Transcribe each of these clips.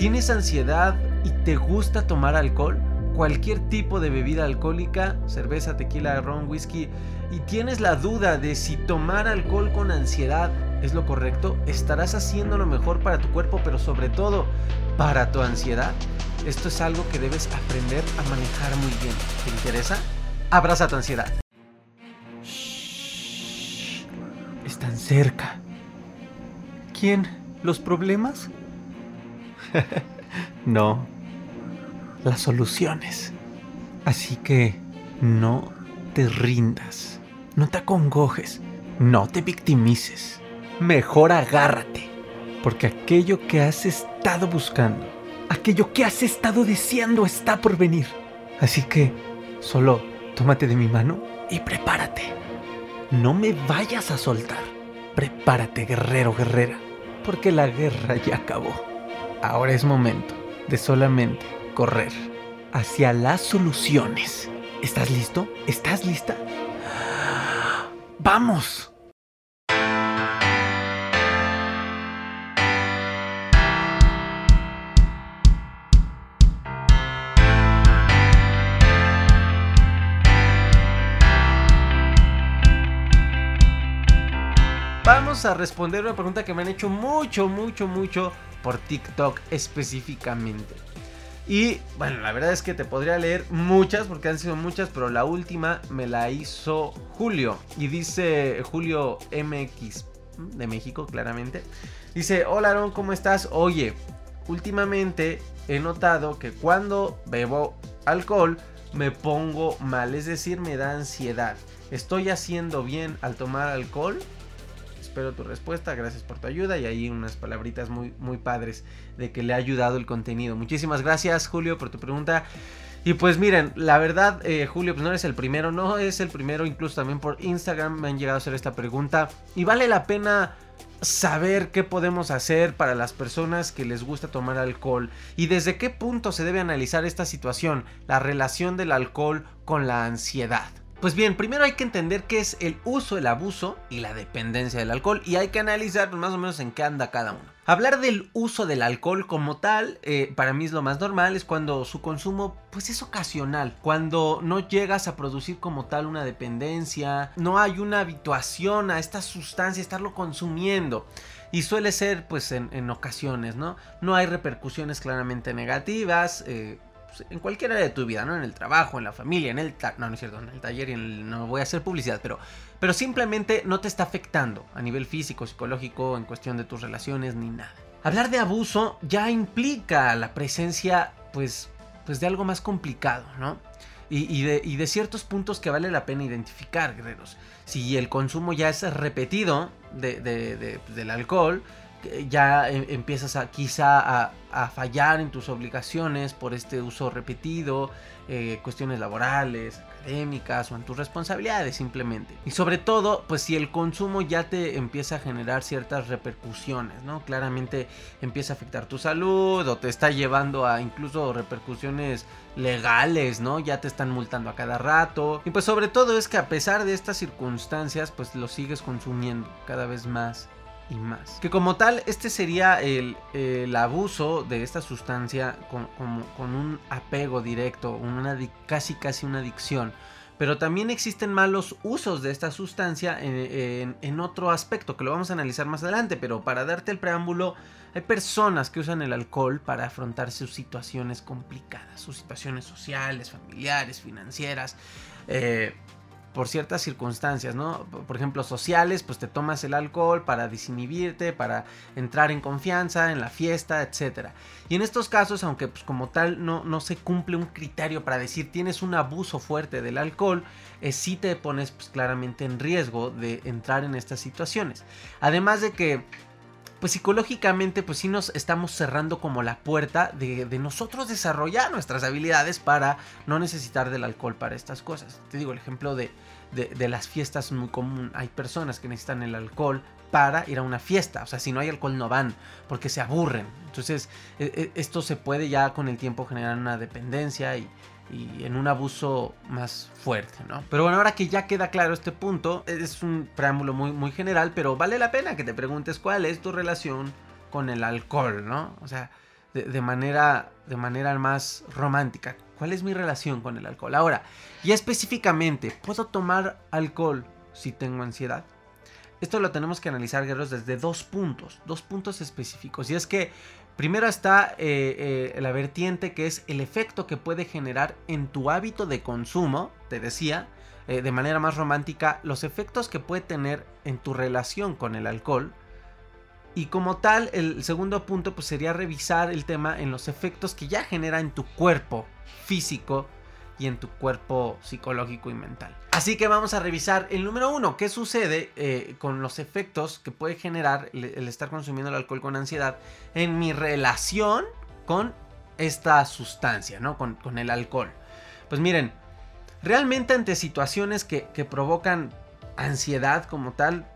¿Tienes ansiedad y te gusta tomar alcohol? Cualquier tipo de bebida alcohólica, cerveza, tequila, ron, whisky, y tienes la duda de si tomar alcohol con ansiedad es lo correcto, estarás haciendo lo mejor para tu cuerpo, pero sobre todo para tu ansiedad. Esto es algo que debes aprender a manejar muy bien. ¿Te interesa? Abraza tu ansiedad. Están cerca. ¿Quién? ¿Los problemas? no. Las soluciones. Así que no te rindas. No te acongojes. No te victimices. Mejor agárrate. Porque aquello que has estado buscando, aquello que has estado deseando está por venir. Así que solo tómate de mi mano y prepárate. No me vayas a soltar. Prepárate, guerrero, guerrera. Porque la guerra ya acabó. Ahora es momento de solamente correr hacia las soluciones. ¿Estás listo? ¿Estás lista? ¡Vamos! Vamos a responder una pregunta que me han hecho mucho, mucho, mucho por TikTok específicamente. Y bueno, la verdad es que te podría leer muchas, porque han sido muchas, pero la última me la hizo Julio. Y dice Julio MX, de México, claramente. Dice, hola Aaron, ¿cómo estás? Oye, últimamente he notado que cuando bebo alcohol me pongo mal, es decir, me da ansiedad. ¿Estoy haciendo bien al tomar alcohol? Espero tu respuesta, gracias por tu ayuda y ahí unas palabritas muy, muy padres de que le ha ayudado el contenido. Muchísimas gracias Julio por tu pregunta. Y pues miren, la verdad, eh, Julio, pues no eres el primero, no es el primero, incluso también por Instagram me han llegado a hacer esta pregunta. Y vale la pena saber qué podemos hacer para las personas que les gusta tomar alcohol y desde qué punto se debe analizar esta situación, la relación del alcohol con la ansiedad. Pues bien, primero hay que entender qué es el uso, el abuso y la dependencia del alcohol y hay que analizar más o menos en qué anda cada uno. Hablar del uso del alcohol como tal, eh, para mí es lo más normal, es cuando su consumo pues es ocasional, cuando no llegas a producir como tal una dependencia, no hay una habituación a esta sustancia, estarlo consumiendo. Y suele ser pues en, ocasiones, ¿no? No hay repercusiones claramente negativas. Eh, pues, en cualquier área de tu vida, ¿no? En el trabajo, en la familia, en el... No, no es cierto, en el taller y en el... No voy a hacer publicidad, pero... Pero simplemente no te está afectando a nivel físico, psicológico, en cuestión de tus relaciones, ni nada. Hablar de abuso ya implica la presencia, pues, pues de algo más complicado, ¿no? Y, de, y de ciertos puntos que vale la pena identificar, guerreros. Si el consumo ya es repetido de, de, del alcohol, ya em, empiezas a quizá a, fallar en tus obligaciones por este uso repetido, eh, cuestiones laborales, académicas o en tus responsabilidades simplemente. Y sobre todo, pues si el consumo ya te empieza a generar ciertas repercusiones, ¿no? Claramente empieza a afectar tu salud o te está llevando a incluso repercusiones legales, ¿no? Ya te están multando a cada rato. Y pues sobre todo es que a pesar de estas circunstancias, pues lo sigues consumiendo cada vez más y más. Que como tal, este sería el, abuso de esta sustancia con, un apego directo, una, casi casi una adicción. Pero también existen malos usos de esta sustancia en, otro aspecto que lo vamos a analizar más adelante. Pero para darte el preámbulo, hay personas que usan el alcohol para afrontar sus situaciones complicadas, sus situaciones sociales, familiares, financieras. Eh, por ciertas circunstancias, ¿no? Por ejemplo, sociales, pues te tomas el alcohol para disinhibirte, para entrar en confianza en la fiesta, etc. Y en estos casos, aunque pues como tal no, no se cumple un criterio para decir tienes un abuso fuerte del alcohol, eh, sí te pones pues claramente en riesgo de entrar en estas situaciones. Además de que pues psicológicamente pues sí nos estamos cerrando como la puerta de, nosotros desarrollar nuestras habilidades para no necesitar del alcohol para estas cosas. Te digo el ejemplo de, de, las fiestas muy común. Hay personas que necesitan el alcohol para ir a una fiesta. O sea, si no hay alcohol no van porque se aburren. Entonces e, e, esto se puede ya con el tiempo generar una dependencia y, y en un abuso más fuerte, ¿no? Pero bueno, ahora que ya queda claro este punto, es un preámbulo muy, muy general, pero vale la pena que te preguntes cuál es tu relación con el alcohol, ¿no? O sea, de, manera, de manera más romántica. ¿Cuál es mi relación con el alcohol? Ahora, ya específicamente, ¿puedo tomar alcohol si tengo ansiedad? Esto lo tenemos que analizar, guerreros, desde dos puntos, dos puntos específicos. Y es que primero está eh, eh, la vertiente que es el efecto que puede generar en tu hábito de consumo, te decía, eh, de manera más romántica, los efectos que puede tener en tu relación con el alcohol y como tal, el segundo punto pues, sería revisar el tema en los efectos que ya genera en tu cuerpo físico y en tu cuerpo psicológico y mental. Así que vamos a revisar el número uno, qué sucede eh, con los efectos que puede generar el, estar consumiendo el alcohol con ansiedad en mi relación con esta sustancia, ¿no? Con, el alcohol. Pues miren, realmente ante situaciones que, que provocan ansiedad como tal,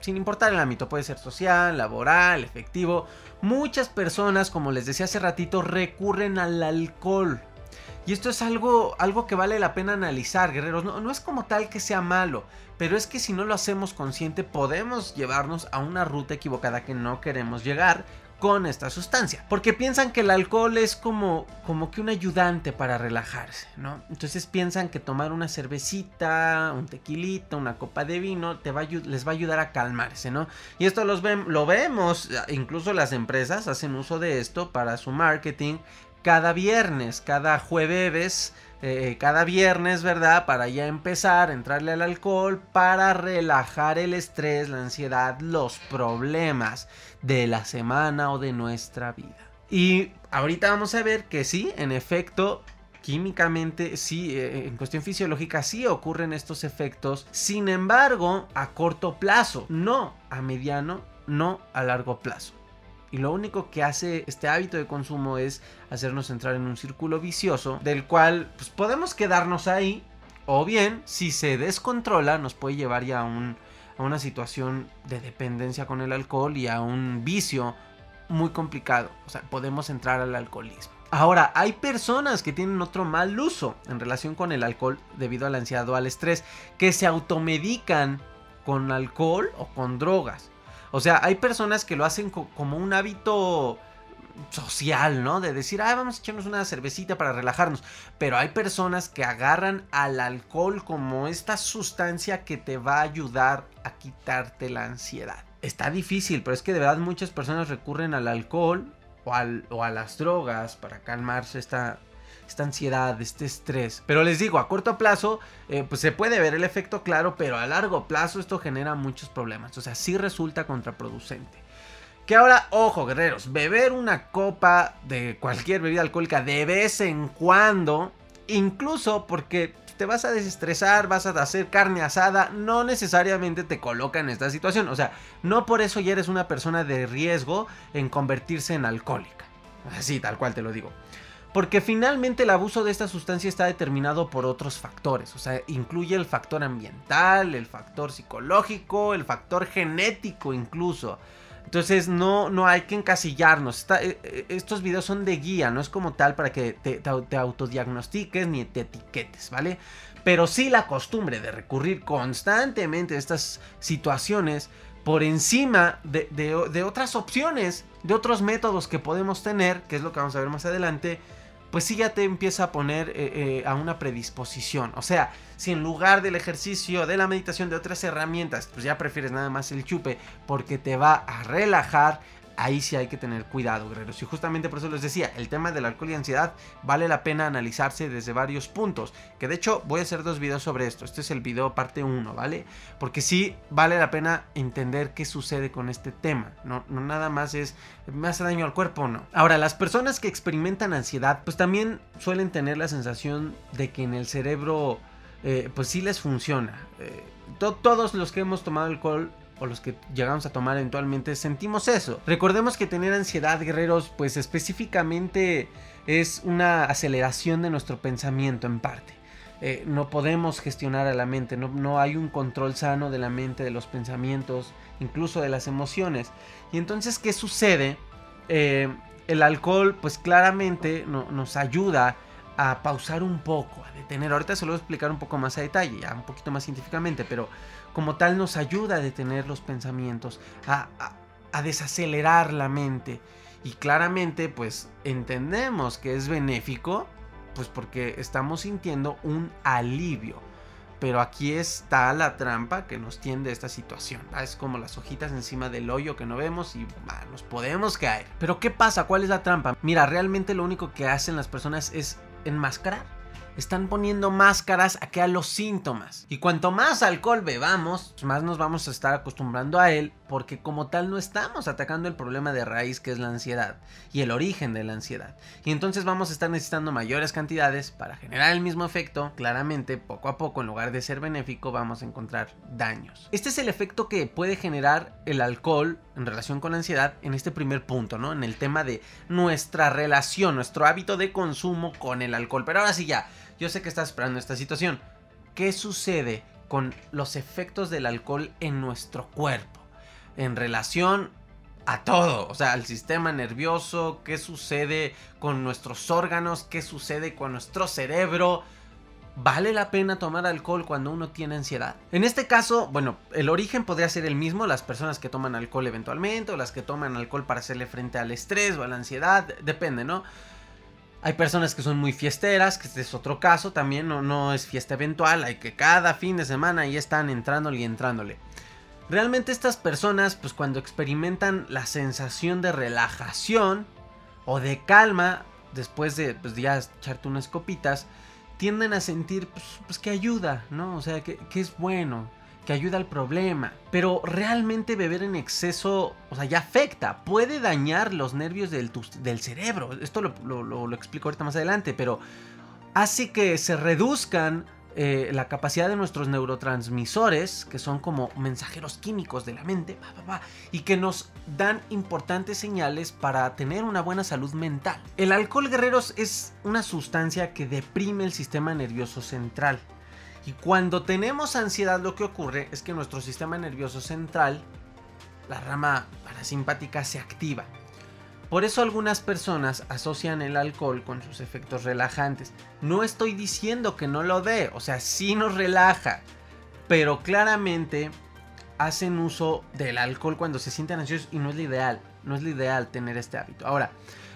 sin importar el ámbito, puede ser social, laboral, efectivo. Muchas personas, como les decía hace ratito, recurren al alcohol. Y esto es algo, algo que vale la pena analizar, guerreros. No, no es como tal que sea malo, pero es que si no lo hacemos consciente podemos llevarnos a una ruta equivocada que no queremos llegar con esta sustancia. Porque piensan que el alcohol es como, como que un ayudante para relajarse, ¿no? Entonces piensan que tomar una cervecita, un tequilita, una copa de vino, te va les va a ayudar a calmarse, ¿no? Y esto los lo vemos, incluso las empresas hacen uso de esto para su marketing cada viernes, cada jueves eh, cada viernes, ¿verdad? Para ya empezar entrarle al alcohol, para relajar el estrés, la ansiedad, los problemas de la semana o de nuestra vida. Y ahorita vamos a ver que sí, en efecto, químicamente, sí, eh, en cuestión fisiológica, sí ocurren estos efectos. Sin embargo, a corto plazo, no a mediano, no a largo plazo. Y lo único que hace este hábito de consumo es hacernos entrar en un círculo vicioso del cual pues, podemos quedarnos ahí o bien si se descontrola nos puede llevar ya a, un, a una situación de dependencia con el alcohol y a un vicio muy complicado. O sea, podemos entrar al alcoholismo. Ahora, hay personas que tienen otro mal uso en relación con el alcohol debido a la ansiedad o al estrés, que se automedican con alcohol o con drogas. O sea, hay personas que lo hacen como un hábito social, ¿no? De decir, ah, vamos a echarnos una cervecita para relajarnos. Pero hay personas que agarran al alcohol como esta sustancia que te va a ayudar a quitarte la ansiedad. Está difícil, pero es que de verdad muchas personas recurren al alcohol o, a las drogas para calmarse esta, esta ansiedad, este estrés. Pero les digo, a corto plazo, eh, pues se puede ver el efecto claro, pero a largo plazo esto genera muchos problemas. O sea, sí resulta contraproducente. Que ahora, ojo, guerreros, beber una copa de cualquier bebida alcohólica de vez en cuando, incluso porque te vas a desestresar, vas a hacer carne asada, no necesariamente te coloca en esta situación. O sea, no por eso ya eres una persona de riesgo en convertirse en alcohólica. Así, tal cual te lo digo. Porque finalmente el abuso de esta sustancia está determinado por otros factores. O sea, incluye el factor ambiental, el factor psicológico, el factor genético incluso. Entonces no, no hay que encasillarnos. Eh, eh, estos videos son de guía, no es como tal para que te, autodiagnostiques ni te etiquetes, ¿vale? Pero sí la costumbre de recurrir constantemente a estas situaciones por encima de, de otras opciones, de otros métodos que podemos tener, que es lo que vamos a ver más adelante, pues sí ya te empieza a poner eh, eh, a una predisposición. O sea, si en lugar del ejercicio, de la meditación, de otras herramientas, pues ya prefieres nada más el chupe porque te va a relajar, ahí sí hay que tener cuidado, guerreros. Y justamente por eso les decía, el tema del alcohol y ansiedad vale la pena analizarse desde varios puntos. Que de hecho voy a hacer dos videos sobre esto. Este es el video parte 1, ¿vale? Porque sí vale la pena entender qué sucede con este tema. No, no nada más es, ¿me hace daño al cuerpo no? Ahora, las personas que experimentan ansiedad, pues también suelen tener la sensación de que en el cerebro, eh, pues sí les funciona. Eh, todos los que hemos tomado alcohol o los que llegamos a tomar eventualmente sentimos eso. Recordemos que tener ansiedad, guerreros, pues específicamente es una aceleración de nuestro pensamiento en parte. Eh, no podemos gestionar a la mente, no, hay un control sano de la mente, de los pensamientos, incluso de las emociones. Y entonces, ¿qué sucede? Eh, el alcohol, pues claramente nos ayuda a pausar un poco, a detener. Ahorita se lo voy a explicar un poco más a detalle, ya un poquito más científicamente, pero como tal nos ayuda a detener los pensamientos, a, desacelerar la mente. Y claramente pues entendemos que es benéfico pues porque estamos sintiendo un alivio. Pero aquí está la trampa que nos tiende esta situación. Es como las hojitas encima del hoyo que no vemos y nos podemos caer. Pero ¿qué pasa? ¿Cuál es la trampa? Mira, realmente lo único que hacen las personas es enmascarar están poniendo máscaras a que a los síntomas. Y cuanto más alcohol bebamos, más nos vamos a estar acostumbrando a él, porque como tal no estamos atacando el problema de raíz que es la ansiedad y el origen de la ansiedad. Y entonces vamos a estar necesitando mayores cantidades para generar el mismo efecto. Claramente, poco a poco, en lugar de ser benéfico, vamos a encontrar daños. Este es el efecto que puede generar el alcohol en relación con la ansiedad en este primer punto, ¿no? En el tema de nuestra relación, nuestro hábito de consumo con el alcohol. Pero ahora sí ya, yo sé que estás esperando esta situación. ¿Qué sucede con los efectos del alcohol en nuestro cuerpo? En relación a todo, o sea, al sistema nervioso, qué sucede con nuestros órganos, qué sucede con nuestro cerebro. ¿Vale la pena tomar alcohol cuando uno tiene ansiedad? En este caso, bueno, el origen podría ser el mismo, las personas que toman alcohol eventualmente o las que toman alcohol para hacerle frente al estrés o a la ansiedad, depende, ¿no? Hay personas que son muy fiesteras, que este es otro caso también, no, es fiesta eventual, hay que cada fin de semana ahí están entrándole y entrándole. Realmente estas personas, pues cuando experimentan la sensación de relajación o de calma, después de pues, ya echarte unas copitas, tienden a sentir pues, pues que ayuda, ¿no? O sea, que es bueno que ayuda al problema. Pero realmente beber en exceso, o sea, ya afecta, puede dañar los nervios del, del cerebro. Esto lo, lo, explico ahorita más adelante, pero hace que se reduzcan eh, la capacidad de nuestros neurotransmisores, que son como mensajeros químicos de la mente, y que nos dan importantes señales para tener una buena salud mental. El alcohol guerreros es una sustancia que deprime el sistema nervioso central. Y cuando tenemos ansiedad lo que ocurre es que nuestro sistema nervioso central, la rama parasimpática, se activa. Por eso algunas personas asocian el alcohol con sus efectos relajantes. No estoy diciendo que no lo dé, o sea, sí nos relaja, pero claramente hacen uso del alcohol cuando se sienten ansiosos y no es lo ideal, no es lo ideal tener este hábito. Ahora,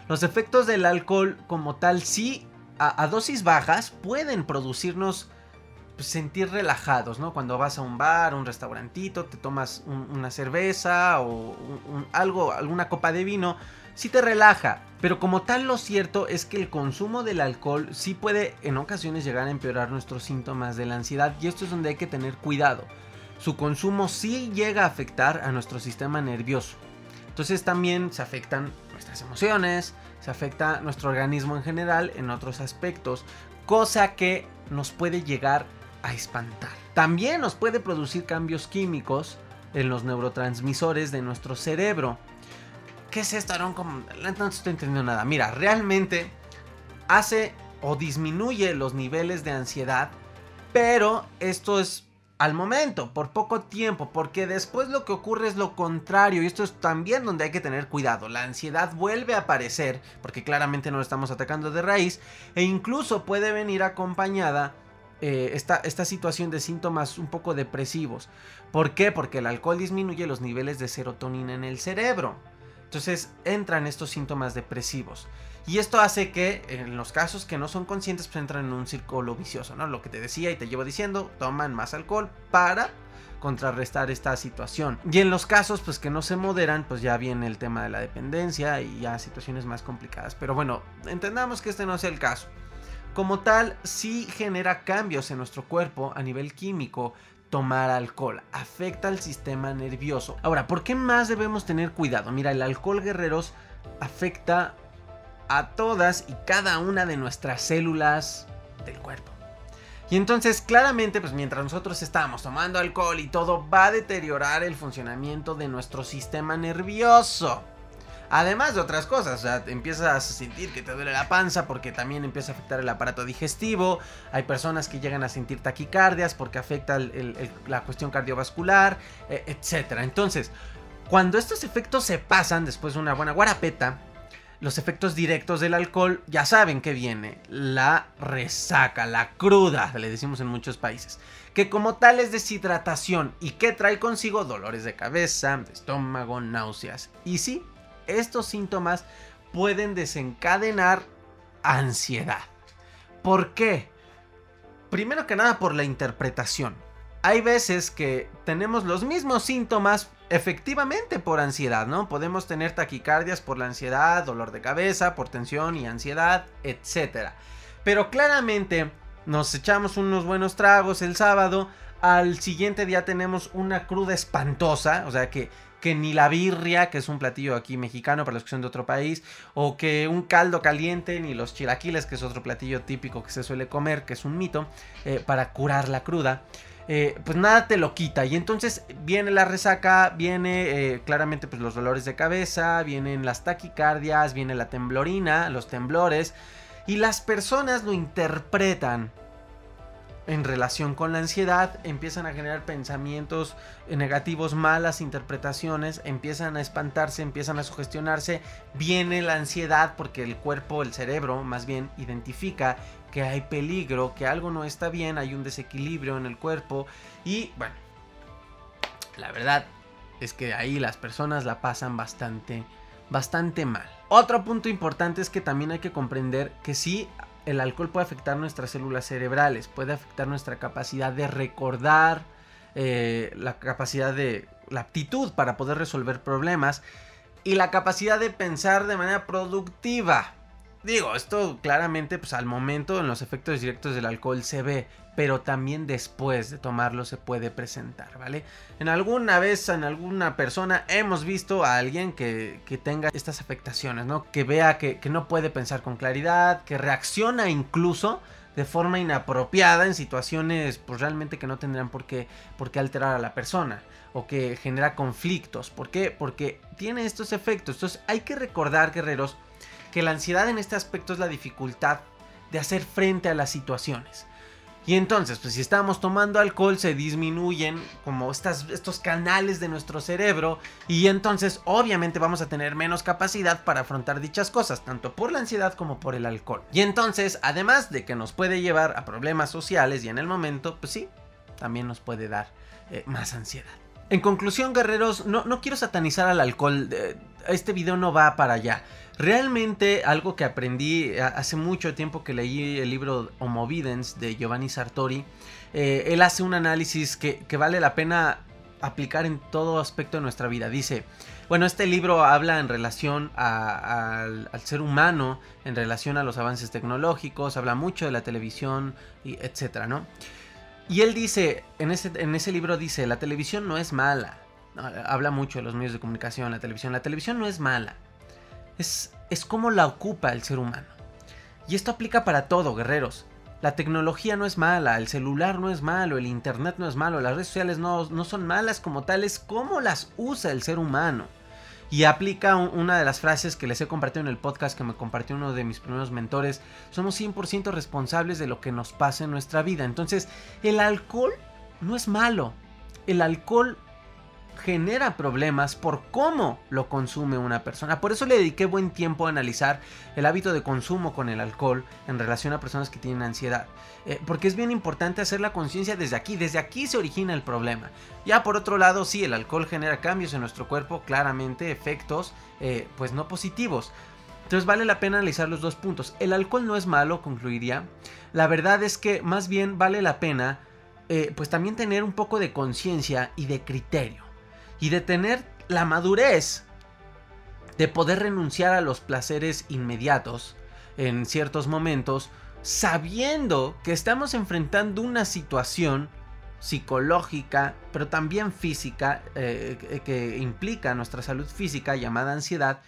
los efectos del alcohol como tal sí a, a dosis bajas pueden producirnos pues, sentir relajados, ¿no? Cuando vas a un bar, un restaurantito, te tomas una cerveza o algo, alguna copa de vino, sí te relaja. Pero como tal lo cierto es que el consumo del alcohol sí puede en ocasiones llegar a empeorar nuestros síntomas de la ansiedad y esto es donde hay que tener cuidado. Su consumo sí llega a afectar a nuestro sistema nervioso. Entonces también se afectan nuestras emociones, se afecta nuestro organismo en general en otros aspectos, cosa que nos puede llegar a a espantar. También nos puede producir cambios químicos en los neurotransmisores de nuestro cerebro. ¿Qué es esto, Aaron? No estoy entendiendo nada. Mira, realmente hace o disminuye los niveles de ansiedad, pero esto es al momento, por poco tiempo, porque después lo que ocurre es lo contrario, y esto es también donde hay que tener cuidado. La ansiedad vuelve a aparecer, porque claramente no lo estamos atacando de raíz, e incluso puede venir acompañada eh, esta, situación de síntomas un poco depresivos. ¿Por qué? Porque el alcohol disminuye los niveles de serotonina en el cerebro. Entonces entran estos síntomas depresivos. Y esto hace que en los casos que no son conscientes pues entran en un círculo vicioso, ¿no? Lo que te decía y te llevo diciendo, toman más alcohol para contrarrestar esta situación. Y en los casos pues que no se moderan, pues ya viene el tema de la dependencia y ya situaciones más complicadas. Pero bueno, entendamos que este no es el caso como tal sí genera cambios en nuestro cuerpo a nivel químico tomar alcohol. Afecta al sistema nervioso. Ahora, ¿por qué más debemos tener cuidado? Mira, el alcohol guerreros afecta a todas y cada una de nuestras células del cuerpo. Y entonces, claramente, pues mientras nosotros estamos tomando alcohol y todo, va a deteriorar el funcionamiento de nuestro sistema nervioso. Además de otras cosas, o sea, empiezas a sentir que te duele la panza porque también empieza a afectar el aparato digestivo. Hay personas que llegan a sentir taquicardias porque afecta la cuestión cardiovascular, e, etc. Entonces, cuando estos efectos se pasan después de una buena guarapeta, los efectos directos del alcohol ya saben que viene. La resaca, la cruda, le decimos en muchos países. Que como tal es deshidratación y que trae consigo dolores de cabeza, de estómago, náuseas. Y sí, estos síntomas pueden desencadenar ansiedad. ¿Por qué? Primero que nada por la interpretación. Hay veces que tenemos los mismos síntomas efectivamente por ansiedad, ¿no? Podemos tener taquicardias por la ansiedad, dolor de cabeza, por tensión y ansiedad, etc. Pero claramente nos echamos unos buenos tragos el sábado, al siguiente día tenemos una cruda espantosa, o sea que, que ni la birria, que es un platillo aquí mexicano para los que son de otro país, o que un caldo caliente, ni los chilaquiles, que es otro platillo típico que se suele comer, que es un mito, eh, para curar la cruda. Eh, pues nada te lo quita. Y entonces viene la resaca, viene eh, claramente pues los dolores de cabeza, vienen las taquicardias, viene la temblorina, los temblores. Y las personas lo interpretan en relación con la ansiedad, empiezan a generar pensamientos negativos, malas interpretaciones, empiezan a espantarse, empiezan a sugestionarse, viene la ansiedad porque el cuerpo, el cerebro más bien, identifica que hay peligro, que algo no está bien, hay un desequilibrio en el cuerpo y bueno, la verdad es que ahí las personas la pasan bastante, bastante mal. Otro punto importante es que también hay que comprender que sí, el alcohol puede afectar nuestras células cerebrales, puede afectar nuestra capacidad de recordar, eh, la capacidad de la aptitud para poder resolver problemas y la capacidad de pensar de manera productiva. Digo, esto claramente, pues al momento en los efectos directos del alcohol se ve, pero también después de tomarlo se puede presentar, ¿vale? En alguna vez, en alguna persona, hemos visto a alguien que, tenga estas afectaciones, ¿no? Que vea que, no puede pensar con claridad, que reacciona incluso de forma inapropiada en situaciones, pues realmente que no tendrán por qué, por qué alterar a la persona o que genera conflictos. ¿Por qué? Porque tiene estos efectos. Entonces hay que recordar, guerreros, que la ansiedad en este aspecto es la dificultad de hacer frente a las situaciones. Y entonces, pues si estamos tomando alcohol, se disminuyen como estas, estos canales de nuestro cerebro. Y entonces, obviamente, vamos a tener menos capacidad para afrontar dichas cosas, tanto por la ansiedad como por el alcohol. Y entonces, además de que nos puede llevar a problemas sociales y en el momento, pues sí, también nos puede dar eh, más ansiedad. En conclusión, guerreros, no, no quiero satanizar al alcohol. Este video no va para allá. Realmente algo que aprendí hace mucho tiempo que leí el libro Homo Videns de Giovanni Sartori, eh, él hace un análisis que, vale la pena aplicar en todo aspecto de nuestra vida. Dice, bueno, este libro habla en relación al, ser humano, en relación a los avances tecnológicos, habla mucho de la televisión, y etcétera, ¿no? Y él dice, en ese, en ese libro dice, la televisión no es mala. habla mucho de los medios de comunicación, la televisión. La televisión no es mala es, es cómo la ocupa el ser humano. Y esto aplica para todo, guerreros. La tecnología no es mala, el celular no es malo, el internet no es malo, las redes sociales no, no son malas como tales, cómo las usa el ser humano. Y aplica una de las frases que les he compartido en el podcast que me compartió uno de mis primeros mentores. Somos 100% responsables de lo que nos pasa en nuestra vida. Entonces, el alcohol no es malo. El alcohol genera problemas por cómo lo consume una persona. Por eso le dediqué buen tiempo a analizar el hábito de consumo con el alcohol en relación a personas que tienen ansiedad. Eh, porque es bien importante hacer la conciencia desde aquí. Desde aquí se origina el problema. Ya por otro lado, sí, el alcohol genera cambios en nuestro cuerpo, claramente efectos eh, pues no positivos. Entonces vale la pena analizar los dos puntos. El alcohol no es malo, concluiría. La verdad es que más bien vale la pena eh, pues también tener un poco de conciencia y de criterio y de tener la madurez de poder renunciar a los placeres inmediatos en ciertos momentos, sabiendo que estamos enfrentando una situación psicológica, pero también física, eh, que implica nuestra salud física llamada ansiedad,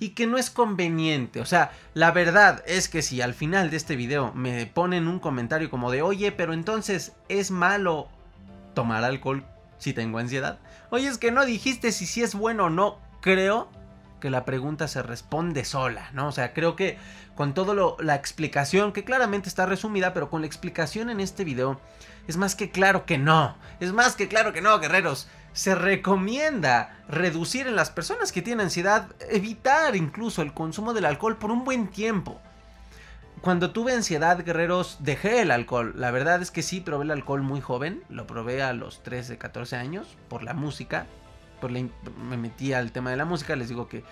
y que no es conveniente. O sea, la verdad es que si al final de este video me ponen un comentario como de, oye, pero entonces es malo tomar alcohol si tengo ansiedad, Oye, es que no dijiste si sí es bueno o no. Creo que la pregunta se responde sola, ¿no? O sea, creo que con todo la explicación, que claramente está resumida, pero con la explicación en este video, es más que claro que no. Es más que claro que no, guerreros. Se recomienda reducir en las personas que tienen ansiedad, evitar incluso el consumo del alcohol por un buen tiempo. Cuando tuve ansiedad, guerreros, dejé el alcohol. La verdad es que sí, probé el alcohol muy joven. Lo probé a los 13, 14 años por la música. Por me metí al tema de la música. Les digo que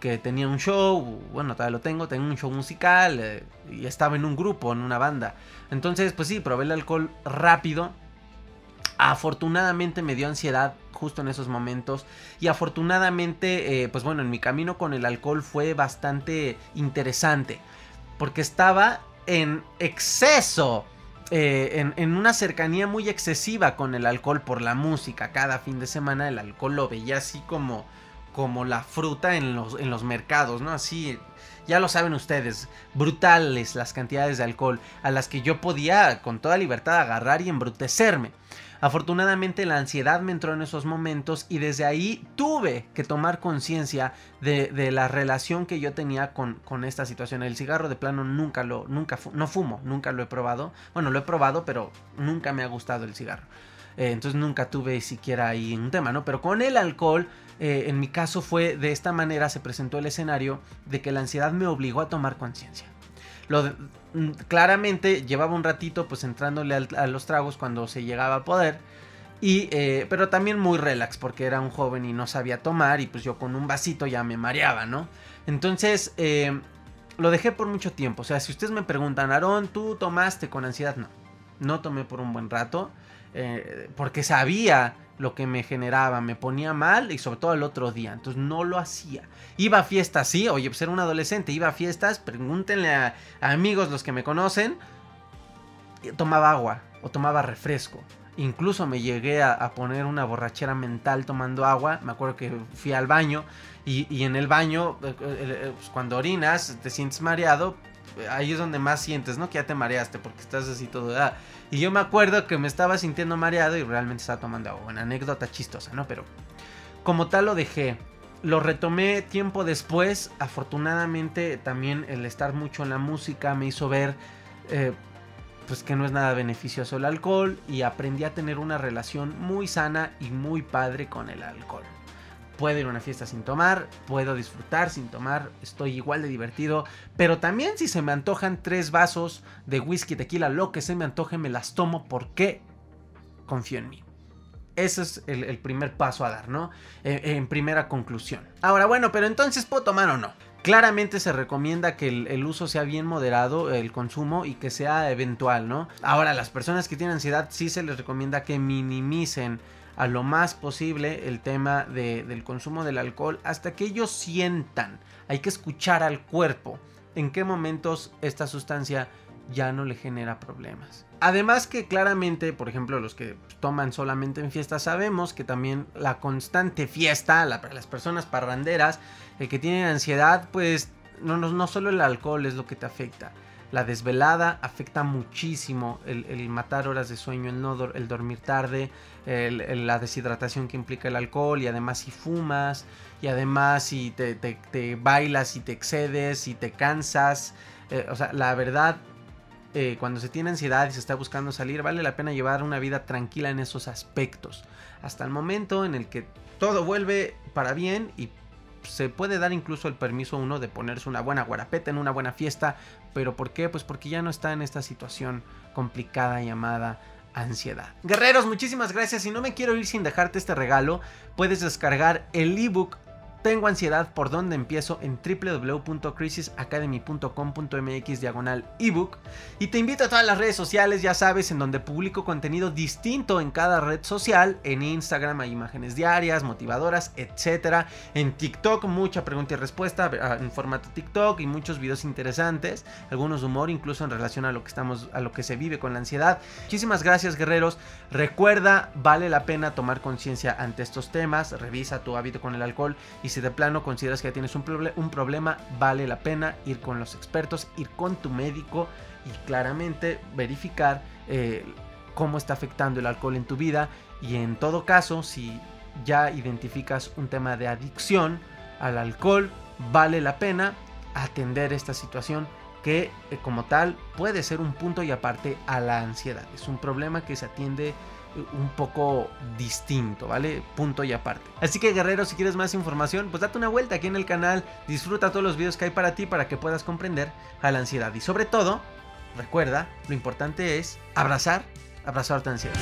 que tenía un show, bueno, todavía lo tengo, tenía un show musical eh, y estaba en un grupo, en una banda. Entonces, pues sí, probé el alcohol rápido. Afortunadamente me dio ansiedad justo en esos momentos y afortunadamente, eh, pues bueno, en mi camino con el alcohol fue bastante interesante porque estaba en exceso. Eh, en, en, una cercanía muy excesiva con el alcohol por la música. Cada fin de semana el alcohol lo veía así como como la fruta en los, en los mercados, ¿no? Así, ya lo saben ustedes, brutales las cantidades de alcohol a las que yo podía con toda libertad agarrar y embrutecerme. Afortunadamente la ansiedad me entró en esos momentos y desde ahí tuve que tomar conciencia de, la relación que yo tenía con, esta situación. El cigarro de plano nunca lo, nunca, no fumo, nunca lo he probado. Bueno, lo he probado, pero nunca me ha gustado el cigarro. Eh, entonces nunca tuve siquiera ahí un tema, ¿no? Pero con el alcohol eh, en mi caso fue de esta manera se presentó el escenario de que la ansiedad me obligó a tomar conciencia. Lo mm, claramente llevaba un ratito pues entrándole a los tragos cuando se llegaba a poder. Y, eh, pero también muy relax porque era un joven y no sabía tomar y pues yo con un vasito ya me mareaba, ¿no? Entonces eh, lo dejé por mucho tiempo. O sea, si ustedes me preguntan, Aarón, ¿tú tomaste con ansiedad? No, no tomé por un buen rato porque sabía lo que me generaba, me ponía mal y sobre todo el otro día, entonces no lo hacía. Iba a fiestas, sí, oye, pues era un adolescente, iba a fiestas, pregúntenle a, amigos los que me conocen, tomaba agua o tomaba refresco. Incluso me llegué a, poner una borrachera mental tomando agua. Me acuerdo que fui al baño y, en el baño, eh, eh, eh, pues, cuando orinas, te sientes mareado. Ahí es donde más sientes, ¿no? Que ya te mareaste porque estás así todo. Ah, y yo me acuerdo que me estaba sintiendo mareado y realmente estaba tomando agua. Una anécdota chistosa, ¿no? Pero como tal lo dejé. Lo retomé tiempo después. Afortunadamente también el estar mucho en la música me hizo ver eh, pues que no es nada beneficioso el alcohol y aprendí a tener una relación muy sana y muy padre con el alcohol. Puedo ir a una fiesta sin tomar, puedo disfrutar sin tomar, estoy igual de divertido, pero también si se me antojan tres vasos de whisky, tequila, lo que se me antoje, me las tomo porque confío en mí. Ese es el, primer paso a dar, ¿no? Eh, en primera conclusión. Ahora, bueno, pero entonces puedo tomar o no. Claramente se recomienda que el, el, uso sea bien moderado, el consumo, y que sea eventual, ¿no? Ahora, las personas que tienen ansiedad sí se les recomienda que minimicen a lo más posible el tema del consumo del alcohol hasta que ellos sientan. Hay que escuchar al cuerpo en qué momentos esta sustancia ya no le genera problemas. Además que claramente, por ejemplo, los que toman solamente en fiesta, sabemos que también la constante fiesta, las personas parranderas, el que tienen ansiedad, pues no, no, no solo el alcohol es lo que te afecta la desvelada afecta muchísimo el, matar horas de sueño, el, no el dormir tarde, la deshidratación que implica el alcohol y además si fumas y además si te, bailas y te excedes y te cansas. Eh, o sea, la verdad, eh, cuando se tiene ansiedad y se está buscando salir, vale la pena llevar una vida tranquila en esos aspectos. Hasta el momento en el que todo vuelve para bien y se puede dar incluso el permiso uno de ponerse una buena guarapeta en una buena fiesta. ¿Pero por qué? Pues porque ya no está en esta situación complicada llamada ansiedad. Guerreros, muchísimas gracias. Y no me quiero ir sin dejarte este regalo. Puedes descargar el ebook tengo ansiedad por dónde empiezo en www.crisisacademy.com.mx diagonal ebook. Y te invito a todas las redes sociales, ya sabes, en donde publico contenido distinto en cada red social. En Instagram hay imágenes diarias, motivadoras, etc. En TikTok mucha pregunta y respuesta ah, en formato TikTok y muchos videos interesantes. Algunos humor incluso en relación a lo que estamos, a lo que se vive con la ansiedad. Muchísimas gracias guerreros. Recuerda, vale la pena tomar conciencia ante estos temas. Revisa tu hábito con el alcohol y si de plano consideras que ya tienes un, un problema, vale la pena ir con los expertos, ir con tu médico y claramente verificar eh, cómo está afectando el alcohol en tu vida. Y en todo caso, si ya identificas un tema de adicción al alcohol, vale la pena atender esta situación que eh, como tal puede ser un punto y aparte a la ansiedad. Es un problema que se atiende un poco distinto, ¿vale? Punto y aparte. Así que guerreros, si quieres más información, pues date una vuelta aquí en el canal, disfruta todos los videos que hay para ti para que puedas comprender a la ansiedad. Y sobre todo, recuerda, lo importante es abrazar, abrazar tu ansiedad.